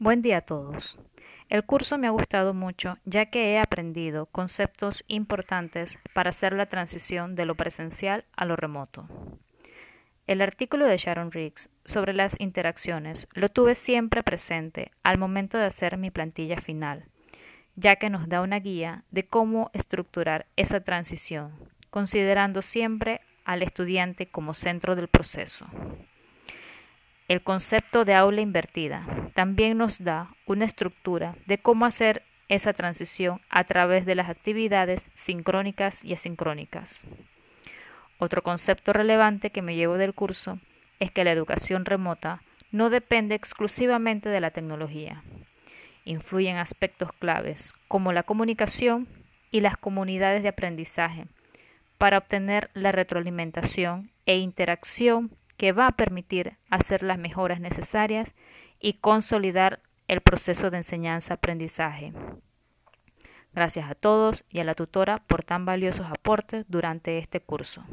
Buen día a todos. El curso me ha gustado mucho ya que he aprendido conceptos importantes para hacer la transición de lo presencial a lo remoto. El artículo de Sharon Riggs sobre las interacciones lo tuve siempre presente al momento de hacer mi plantilla final, ya que nos da una guía de cómo estructurar esa transición, considerando siempre al estudiante como centro del proceso. El concepto de aula invertida también nos da una estructura de cómo hacer esa transición a través de las actividades sincrónicas y asincrónicas. Otro concepto relevante que me llevo del curso es que la educación remota no depende exclusivamente de la tecnología. Influyen aspectos claves como la comunicación y las comunidades de aprendizaje para obtener la retroalimentación e interacción que va a permitir hacer las mejoras necesarias y consolidar el proceso de enseñanza-aprendizaje. Gracias a todos y a la tutora por tan valiosos aportes durante este curso.